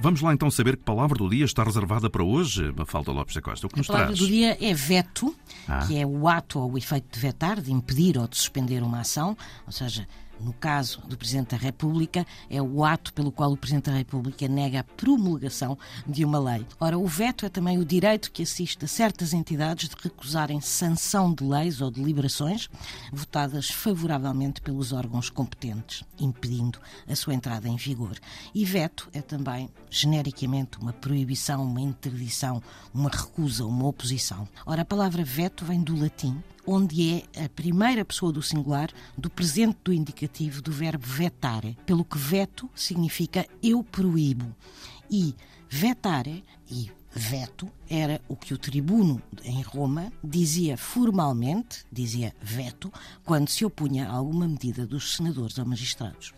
Vamos lá então saber que palavra do dia está reservada para hoje, Mafalda Lopes da Costa. O que nos a palavra traz? do dia é veto, Ah. que é o ato ou o efeito de vetar, de impedir ou de suspender uma ação, ou seja, no caso do Presidente da República, é o ato pelo qual o Presidente da República nega a promulgação de uma lei. Ora, o veto é também o direito que assiste a certas entidades de recusarem sanção de leis ou deliberações votadas favoravelmente pelos órgãos competentes, impedindo a sua entrada em vigor. E veto é também, genericamente, uma proibição, uma interdição, uma recusa, uma oposição. Ora, a palavra veto vem do latim onde é a primeira pessoa do singular do presente do indicativo do verbo vetare, pelo que veto significa eu proíbo. E vetare e veto era o que o tribuno em Roma dizia formalmente, dizia veto, quando se opunha a alguma medida dos senadores ou magistrados.